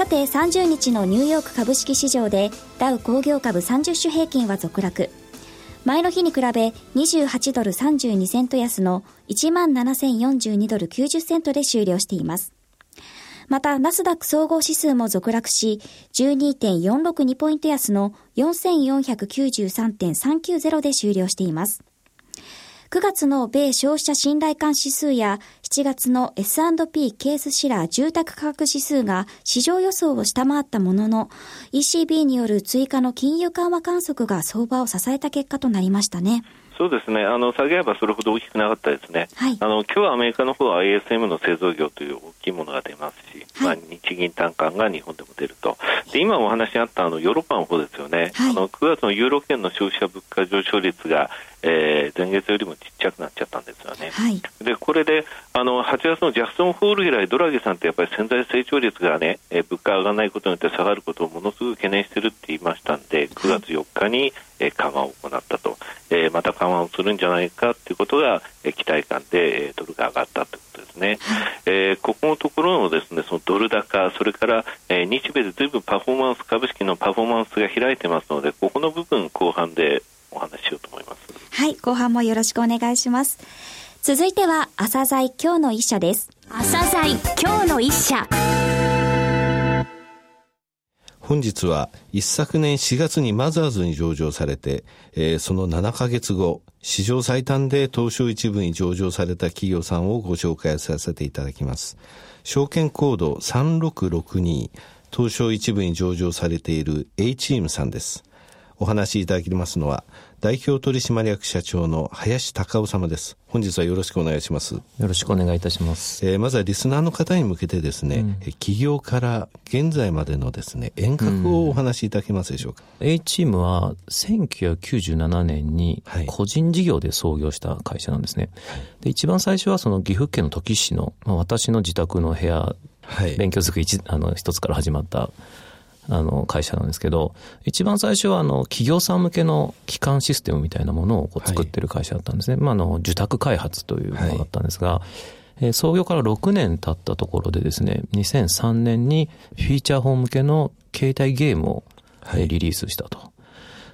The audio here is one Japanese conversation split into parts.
さて30日のニューヨーク株式市場でダウ工業株30種平均は続落前の日に比べ28ドル32セント安の17,042ドル90セントで終了していますまた、ナスダック総合指数も続落し、12.462ポイント安の4493.390で終了しています。9月の米消費者信頼感指数や7月の S&P ケースシラー住宅価格指数が市場予想を下回ったものの ECB による追加の金融緩和観測が相場を支えた結果となりましたね。そうですね、あの下げ幅それほど大きくなかったですね、はい、あの今日はアメリカの方は ISM の製造業という大きいものが出ますし、はい、まあ、日銀短観が日本でも出ると、で今お話にあったあのヨーロッパの方ですよね、はい、あの9月のユーロ圏の消費者物価上昇率が、えー、前月よりもちっちゃくなっちゃったんですよね。でこれであの8月のジャクソンホール以来、ドラギさんってやっぱり潜在成長率がね、えー、物価上がらないことによって下がることをものすごく懸念してるって言いましたんで、9月4日に、えー、緩和を行ったと、えー、また緩和をするんじゃないかということが、えー、期待感で、えー、ドルが上がったということですね。えー、ここのところのですね、そのドル高、それから、えー、日米でずいぶんパフォーマンス、株式のパフォーマンスが開いてますので、ここの部分後半でお話ししようと思います。はい、後半もよろしくお願いします。続いては、朝鮮今日の一社です。朝鮮今日の一社。本日は一昨年4月にマザーズに上場されて、えー、その7ヶ月後、史上最短で東証一部に上場された企業さんをご紹介させていただきます。証券コード3662、東証一部に上場されている A チームさんです。お話しいただきますのは、代表取締役社長の林隆夫様です。本日はよろしくお願いします。よろしくお願いいたします。えー、まずはリスナーの方に向けてですね、うん、企業から現在までのですね、遠隔をお話しいただけますでしょうか？うん、A チームは1997年に個人事業で創業した会社なんですね。はい、で一番最初はその岐阜県の土岐市の、まあ、私の自宅の部屋、はい、勉強机一あの一つから始まったあの会社なんですけど、一番最初はあの企業さん向けの基幹システムみたいなものをこう作ってる会社だったんですね。はい、まあ、あの受託開発というものだったんですが、はい、え創業から6年経ったところでですね、2003年にフィーチャーフォン向けの携帯ゲームを、えリリースしたと。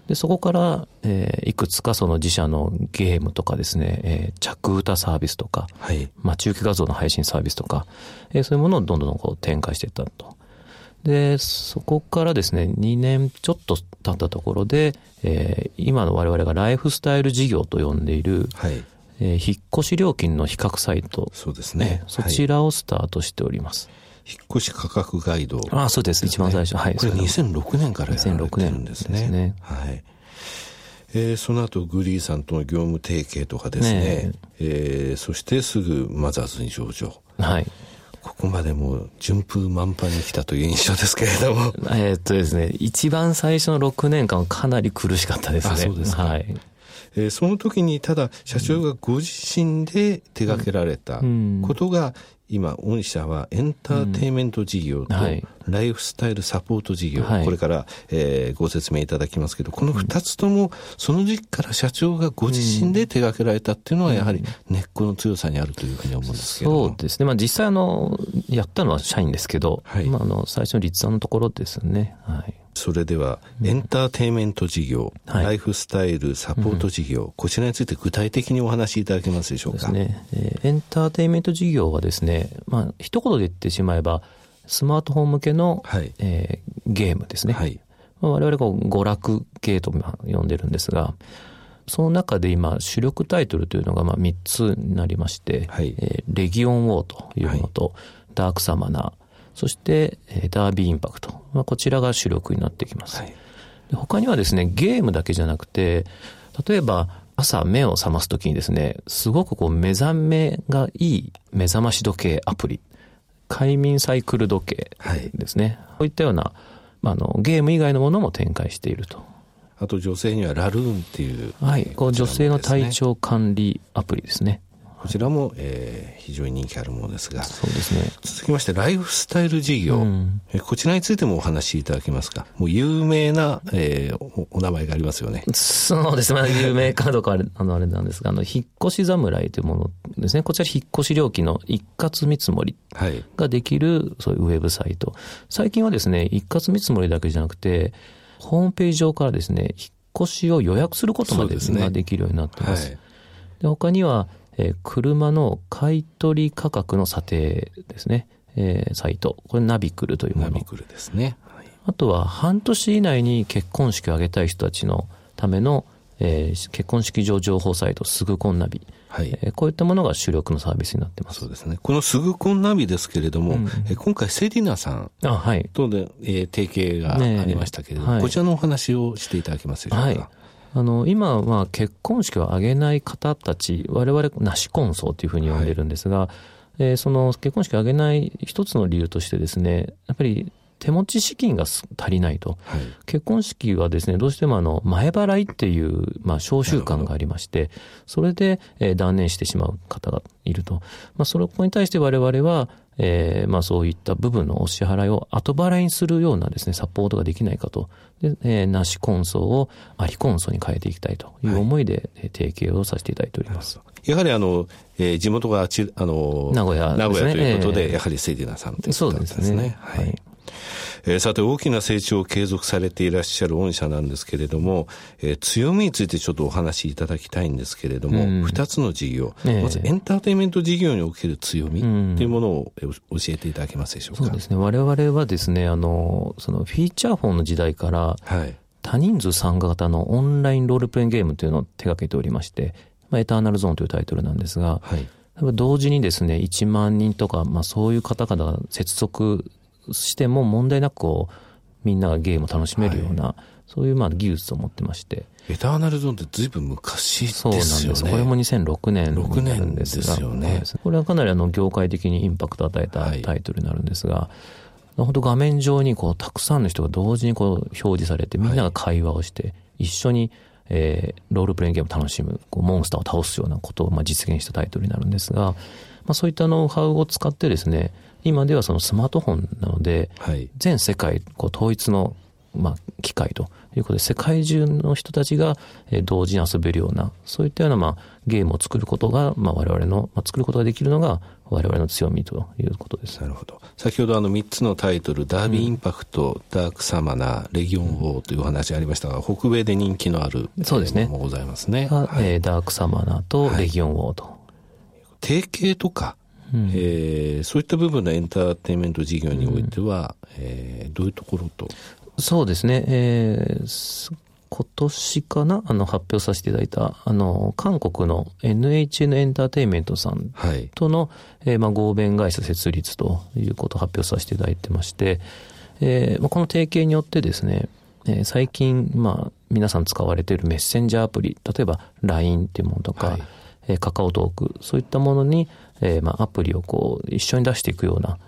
で、そこから、えー、いくつかその自社のゲームとかですね、えー、着歌サービスとか、はい、まあ中継画像の配信サービスとか、えー、そういうものをどんどんこう展開していったと。で、そこからですね、2年ちょっと経ったところで、えー、今の我々がライフスタイル事業と呼んでいる、はい、えー、引っ越し料金の比較サイト。そうですね。そちらをスタートしております。引っ越し価格ガイド、ああ、そうです。一番最初。はい。これ2006年からやられてるんですね。ですね。はい。えー、その後グリーさんとの業務提携とかですね、ねえー、そしてすぐマザーズに上場。はい。ここまでも順風満帆に来たという印象ですけれども。えっとですね、一番最初の6年間かなり苦しかったですね。そうですはい。えー、その時にただ社長がご自身で手掛けられたことが今、御社はエンターテイメント事業とライフスタイルサポート事業、はい、これから、えー、ご説明いただきますけど、この二つとも、その時期から社長がご自身で手掛けられたっていうのは、やはり根っこの強さにあるというふうに思うんですけど。そうですね。まあ実際あの、やったのは社員ですけど、はい、まああの、最初の立案のところですね。はい。それでは、エンターテイメント事業、はい、ライフスタイルサポート事業、うん、こちらについて具体的にお話しいただけますでしょうか？ね。えー、エンターテイメント事業はですね、まあ、一言で言ってしまえば、スマートフォン向けの、はい、えー、ゲームですね。はい、まあ、我々が娯楽系と呼んでるんですが、その中で今、主力タイトルというのがまあ3つになりまして、はい、えー、レギオンウォーというものと、はい、ダークサマナー、そして、えー、ダービーインパクト。まあ、こちらが主力になってきます。はい、他にはですね、ゲームだけじゃなくて、例えば、朝目を覚ますときにですね、すごくこう目覚めがいい目覚まし時計アプリ、快眠サイクル時計ですね。はい、こういったような、まあ、あのゲーム以外のものも展開しているとあと女性にはラルーンっていう。はい。こう女性の体調管理アプリですね。こちらも、えー、非常に人気あるものですが。そうですね。続きまして、ライフスタイル事業。うん、えこちらについてもお話しいただけますか？もう有名な、えー、おお名前がありますよね。そうですね。有名かどうかあれ、あの、あれなんですが、あの、引っ越し侍というものですね。こちら引っ越し料金の一括見積もりができる、はい、そういうウェブサイト。最近はですね、一括見積もりだけじゃなくて、ホームページ上からですね、引っ越しを予約することまでができるようになってます。で、はい、他には、えー、車の買取価格の査定ですね、えー、サイト。これナビクルというもの。ナビクルですね。はい、あとは半年以内に結婚式を挙げたい人たちのための、えー、結婚式場情報サイト、すぐ婚ナビ。はい、えー、こういったものが主力のサービスになってます。そうですね。このすぐ婚ナビですけれども、うん、え今回セリナさんとはい、で、えー、提携がありましたけれども、ねはい、こちらのお話をしていただけますでしょうか？はいあの、今は結婚式を挙げない方たち、我々、なし婚葬というふうに呼んでるんですが、はい、えー、その結婚式を挙げない一つの理由としてですね、やっぱり手持ち資金が足りないと。はい、結婚式はですね、どうしてもあの、前払いっていう、まあ、召集感がありまして、それで、えー、断念してしまう方がいると。まあ、それこに対して我々は、えー、まあそういった部分のお支払いを後払いにするようなですね、サポートができないかと。で、えー、なしコンソをありコンソに変えていきたいという思いで、はい、提携をさせていただいております。やはりあの、えー、地元があち、あの、名古屋、ね、名古屋ということで、えー、やはりセイディナさんということですね。そうですね。はい。えー、さて大きな成長を継続されていらっしゃる御社なんですけれども、えー、強みについてちょっとお話しいただきたいんですけれども、二、うん、つの事業、まずエンターテインメント事業における強みというものを教えていただけますでしょうか？そうですね。我々はですね、あの、そのフィーチャーフォンの時代から、はい、多人数参加型のオンラインロールプレインゲームというのを手掛けておりまして、まあ、エターナルゾーンというタイトルなんですが、はい、同時にですね、1万人とか、まあそういう方々が接続しても問題なくこう、みんながゲームを楽しめるような、はい、そういうまあ技術を持ってまして。エターナルゾーンってずいぶん昔ですよね。そうなんです。これも2006年になるんですが。ですよね。これはかなりあの業界的にインパクトを与えたタイトルになるんですが、はい、本当画面上にこうたくさんの人が同時にこう表示されて、みんなが会話をして、一緒に、えー、ロールプレインゲームを楽しむ、こうモンスターを倒すようなことをまあ実現したタイトルになるんですが、まあそういったノウハウを使ってですね、今ではそのスマートフォンなので、はい、全世界こう統一の、まあ、機械ということで、世界中の人たちが同時に遊べるような、そういったような、まあ、ゲームを作ることが、まあ、我々の、まあ、作ることができるのが、我々の強みということです。なるほど。先ほどあの3つのタイトル、ダービーインパクト、うん、ダークサマナー、レギオンウォーというお話ありましたが、北米で人気のあるそうですね。もございますね。ダークサマナーとレギオンウォーと。はい、提携とか、うん、えー、そういった部分のエンターテインメント事業においては、うん、えー、どういうところと？そうですね、えー、今年かな？あの発表させていただいた、あの、韓国の NHN エンターテインメントさんとの、はい、えー、まあ、合弁会社設立ということを発表させていただいてまして、えー、まあ、この提携によってですね、えー、最近、まあ、皆さん使われているメッセンジャーアプリ、例えば LINE っていうものとか、はい、えー、カカオトーク、そういったものに、えー、まあ、アプリをこう、一緒に出していくような、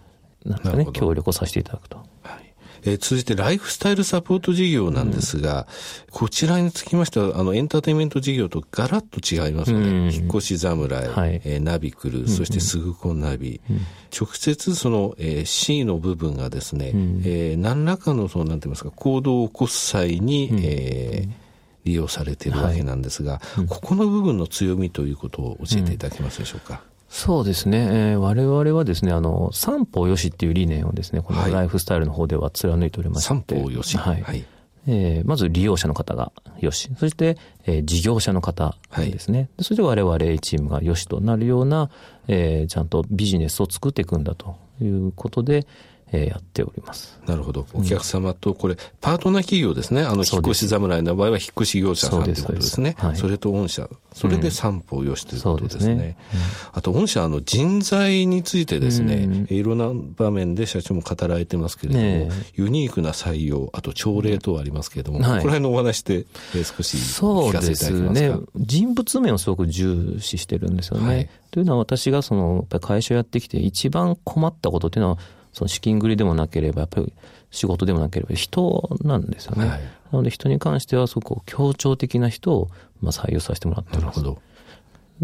なんかね、協力をさせていただくと。はい。えー、続いてライフスタイルサポート事業なんですが、うん、こちらにつきましては、あの、エンターテインメント事業とガラッと違いますよね。うん、引っ越し侍、はい、えー、ナビクル、そしてすぐこナビ。うん、直接その、えー、C の部分がですね、うん、えー、何らかの、その、なんて言いますか、行動を起こす際に、えー利用されているわけなんですが、はいうん、ここの部分の強みということを教えていただけますでしょうか？そうですね。えー、我々はですね、あの、三方よしっていう理念をですね、このライフスタイルの方では貫いておりまして。三方よし。はい。はい、えー、まず利用者の方がよし。そして、えー、事業者の方ですね。はい、そして我々チームがよしとなるような、えー、ちゃんとビジネスを作っていくんだということで、えー、やっております。なるほど。お客様と、これ、パートナー企業ですね。あの、引っ越し侍の場合は、引っ越し業者さんということですね。そはい、それと御社。それで三方よしということですね。うん、すねうん、あと、御社、あの、人材についてですね、うん、いろんな場面で社長も語られてますけれども、ね、ユニークな採用、あと朝礼等ありますけれども、はい、この辺のお話で、えー、少し聞かせていただけますか？そうですね。人物面をすごく重視してるんですよね。はい、というのは、私がその、やっぱり会社をやってきて、一番困ったことっていうのは、その資金繰りでもなければ、やっぱり仕事でもなければ人なんですよね。はい、なので人に関しては、そこ、協調的な人を、まあ、採用させてもらってます。なるほど。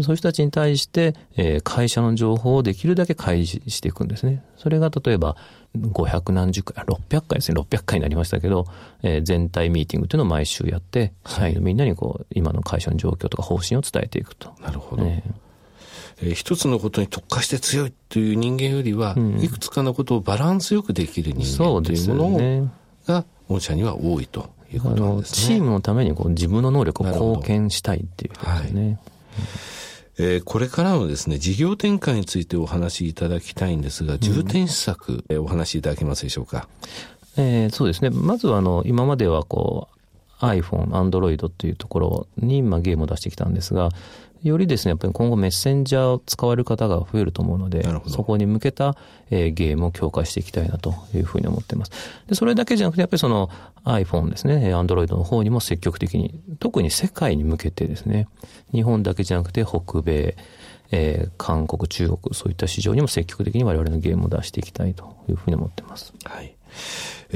そういう人たちに対して、えー、会社の情報をできるだけ開示していくんですね。それが例えば、500何十回、600回ですね、600回になりましたけど、えー、全体ミーティングというのを毎週やって、社員のみんなにこう、今の会社の状況とか方針を伝えていくと。なるほど。えーえー、一つのことに特化して強いという人間よりは、うん、いくつかのことをバランスよくできる人間というものが、御社には多いということなんですね。チームのためにこう自分の能力を貢献したいっていうことですね。はいえー、これからのですね、事業展開についてお話しいただきたいんですが、重点施策、うん、お話しいただけますでしょうか？えー、そうですね。まずは、あの、今まではこう、iPhone、Android っていうところに、まあ、ゲームを出してきたんですが、よりですね、やっぱり今後メッセンジャーを使われる方が増えると思うので、そこに向けた、えー、ゲームを強化していきたいなというふうに思っています。で、それだけじゃなくて、やっぱりその iPhone ですね、Android の方にも積極的に、特に世界に向けてですね、日本だけじゃなくて北米、えー、韓国、中国、そういった市場にも積極的に我々のゲームを出していきたいというふうに思っています。はい。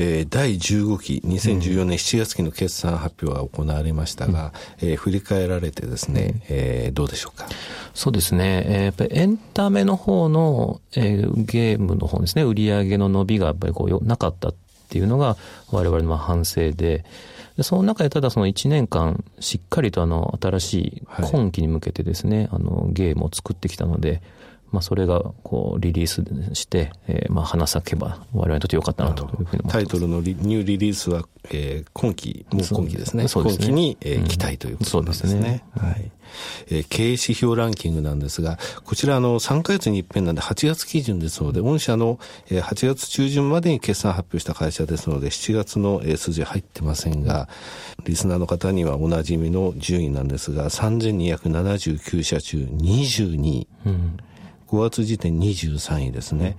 えー、第15期、2014年7月期の決算発表が行われましたが、うん、えー、振り返られてですね、えー、どうでしょうか？そうですね、えー、やっぱりエンタメの方の、えー、ゲームの方ですね、売り上げの伸びがやっぱりこうなかったっていうのが我々の反省で、でその中でただその1年間しっかりとあの新しい今期に向けてですね、はい、あのゲームを作ってきたので、まあ、それがこうリリースして、えー、まあ花咲けば我々にとってよかったなというふうにタイトルのニューリリースは、えー、今期、もう今期ですね。そうですね。今期に、えー、期待ということですね。うん、そうですね。はい。えー、経営指標ランキングなんですが、こちらあの3ヶ月に一遍なんで8月基準ですので、御社の、えー、8月中旬までに決算発表した会社ですので、7月の、えー、数字入ってませんが、リスナーの方にはおなじみの順位なんですが、3279社中22位。うん5月時点23位ですね。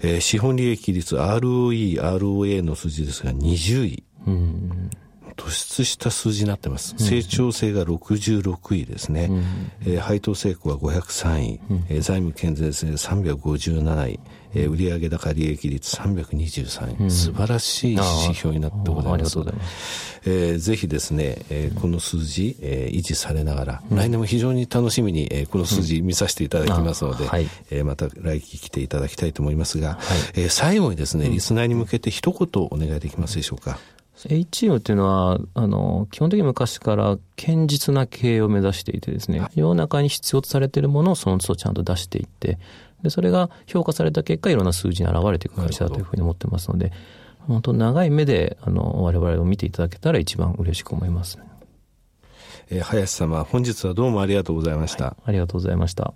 えー、資本利益率 ROE、ROA の数字ですが20位。うん突出した数字になってます。成長性が66位ですね。うん、えー、配当成功は503位、うん、えー、財務健全性357位、えー、売上高利益率323位、うん、素晴らしい指標になってございます。ありがとうございます。えー、ぜひですね、えー、この数字、えー、維持されながら、来年も非常に楽しみに、えー、この数字見させていただきますので、はい、えー、また来期来ていただきたいと思いますが、はい、えー、最後にですね、リスナーに向けて一言お願いできますでしょうか。H チームっていうのは、あの、基本的に昔から堅実な経営を目指していてですね、世の中に必要とされているものをその都度ちゃんと出していって、で、それが評価された結果、いろんな数字に現れていく会社だというふうに思ってますので、本当長い目で、あの、我々を見ていただけたら一番嬉しく思いますね。えー、林様、本日はどうもありがとうございました。はい、ありがとうございました。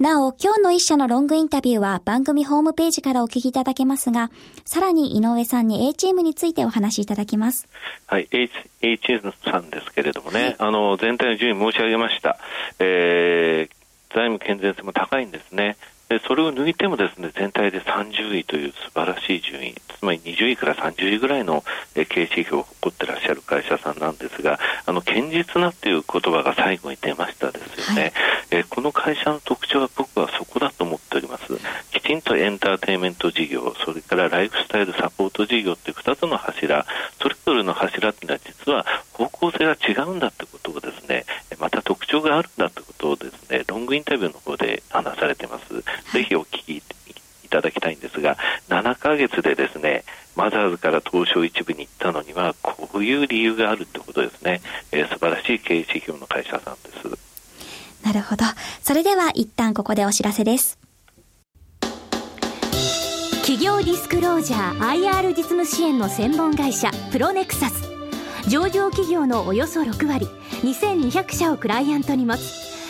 なお、今日の一社のロングインタビューは番組ホームページからお聞きいただけますが、さらに井上さんに A チームについてお話しいただきます。はい、A, A チームさんですけれどもね、はい、あの、全体の順位申し上げました。えー、財務健全性も高いんですね。でそれを抜いてもですね全体で30位という素晴らしい順位つまり20位から30位ぐらいの経営指標を誇ってらっしゃる会社さんなんですがあの堅実なという言葉が最後に出ましたですよね、はい、えこの会社の特徴は僕はそこだと思っております。きちんとエンターテインメント事業それからライフスタイルサポート事業という2つの柱それぞれの柱というのは実は方向性が違うんだということをですねまた特徴があるんだとインタビューの方で話されていますぜひお聞きいただきたいんですが、7ヶ月でですね、マザーズから東証一部に行ったのには、こういう理由があるってことですね。えー、素晴らしい経営指標の会社さんです。なるほど。それでは一旦ここでお知らせです。企業ディスクロージャー IR 実務支援の専門会社プロネクサス上場企業のおよそ6割2200社をクライアントに持つ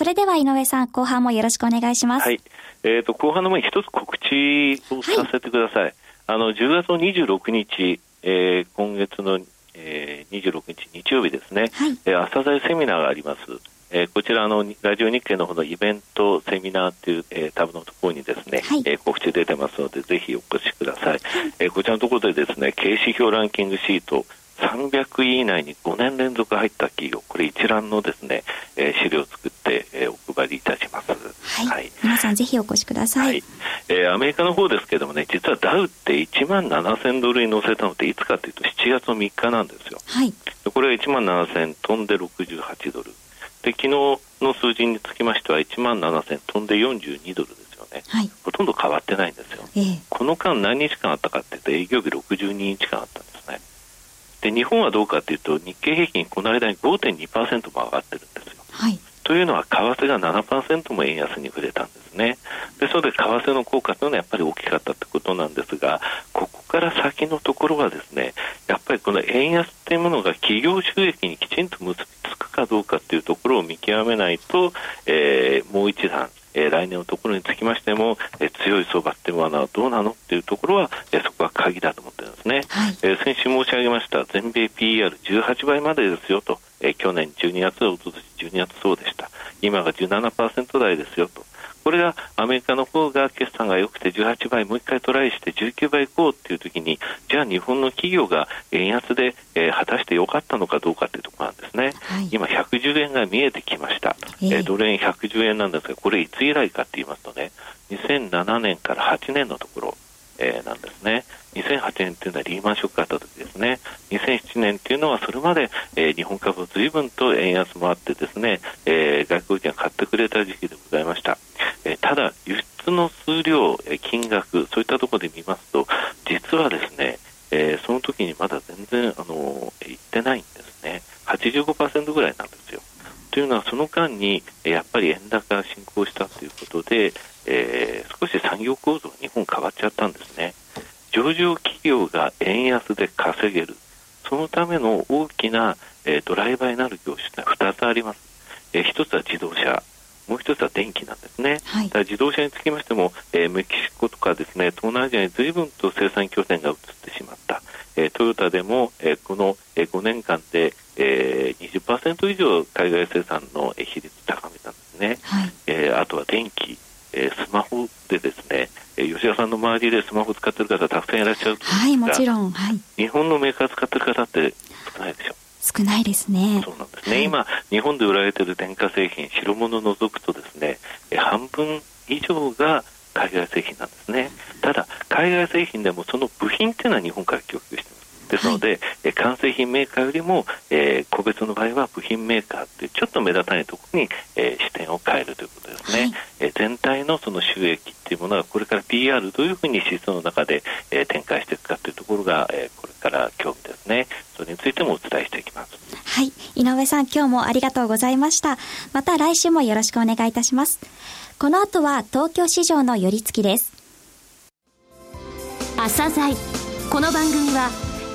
それでは井上さん後半もよろしくお願いしますはいえーと、後半の前に一つ告知をさせてください。はい、あの10月の26日、えー、今月のえー、26日日曜日ですね、はい、えー、朝鮮セミナーがあります。えー、こちらのラジオ日経の方のイベント、セミナーという、えー、タブのところにですね、はい、えー、告知出てますので、ぜひお越しください。えー、こちらのところでですね、経指標ランキングシート、300位以内に5年連続入った企業、これ一覧のですね、えー、資料を作って、えー、お配りいたします。はい。はい、皆さんぜひお越しください。はい、えー、アメリカの方ですけどもね、実はダウって1万7000ドルに乗せたのっていつかというと7月の3日なんですよ。はい。これが1万7000飛んで68ドル。で、昨日の数字につきましては1万7000飛んで42ドルですよね。はい。ほとんど変わってないんですよ。えー、この間何日間あったかっていうと営業日62日間あったんですね。で、日本はどうかというと日経平均この間に5.2%も上がってるんですよ。はい。というのは為替が7%も円安に触れたんですね。で、それで為替の効果というのはやっぱり大きかったということなんですが、ここから先のところはですね、やっぱりこの円安というものが企業収益にきちんと結びつくかどうかというところを見極めないと、えー、もう一段、えー、来年のところにつきましても、えー、強い相場っていうのはどうなのっていうところは、えー、そこは鍵だと思ってるんですね、はい、えー、先週申し上げました全米 PER18 倍までですよと、えー、去年12月、おととし12月そうでした。今が17%台ですよと。これがアメリカの方が決算が良くて18倍もう一回トライして19倍いこうっていう時にじゃあ日本の企業が円安で、えー、果たして良かったのかどうかっていうところなんですね、はい、今110円が見えてきました、えー、ドル円110円なんですがこれいつ以来かって言いますとね2007年から8年のところ、えー、なんですね2008年というのはリーマンショックがあった時ですね。2007年というのはそれまで、えー、日本株随分と円安もあってですね、えー、外国人が買ってくれた時期でございました。えー、ただ、輸出の数量、え金額、そういったところで見ますと、実はですね、えその時にまだ全然、あのいってないんですね。85%ぐらいなんですよ。というのは、その間に、やっぱり円高が進行したということで、えー、少し産業構造が日本変わっちゃったんですね。上場企業が円安で稼げる、そのための大きな、えー、ドライバーになる業種は2つあります。えー、1つは自動車、もう1つは電気なんですね。はい、自動車につきましても、えー、メキシコとかですね、東南アジアに随分と生産拠点が移ってしまった。えー、トヨタでも、えー、この、えー、5年間で、えー、20%以上海外生産の比率高めたんですね。はい、えー、あとは電気、えー、スマホでですね、えー、吉田さんの周りでスマホ使ってる方たくさんいらっしゃるはいもちろん、はい、日本のメーカー使ってる方って少ないでしょ？少ないですね。そうなんですね、はい、今日本で売られている電化製品白物を除くとですね、えー、半分以上が海外製品なんですね。ただ海外製品でもその部品っていうのは日本から供給してますですので、はい、完成品メーカーよりも、えー、個別の場合は部品メーカーというちょっと目立たないところに、えー、視点を変えるということですね、はい、えー、全体のその収益っていうものがこれから PR どういうふうに指数の中で、えー、展開していくかというところが、えー、これから興味ですね。それについてもお伝えしていきます。はい。井上さん今日もありがとうございました。また来週もよろしくお願いいたします。この後は東京市場の寄り付きです。朝鮮。この番組は